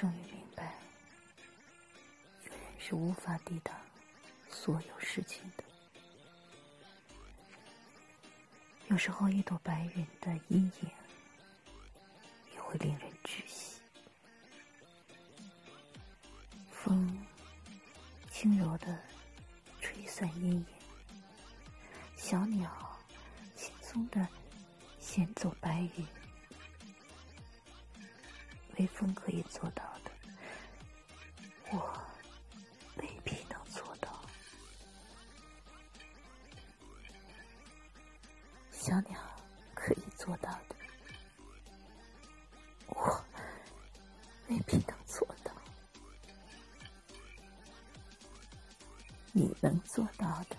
终于明白，人是无法抵挡所有事情的。有时候，一朵白云的阴影也会令人窒息。风轻柔的吹散阴影，小鸟轻松的衔走白云。微风可以做到的，我未必能做到。小鸟可以做到的，我未必能做到。你能做到的，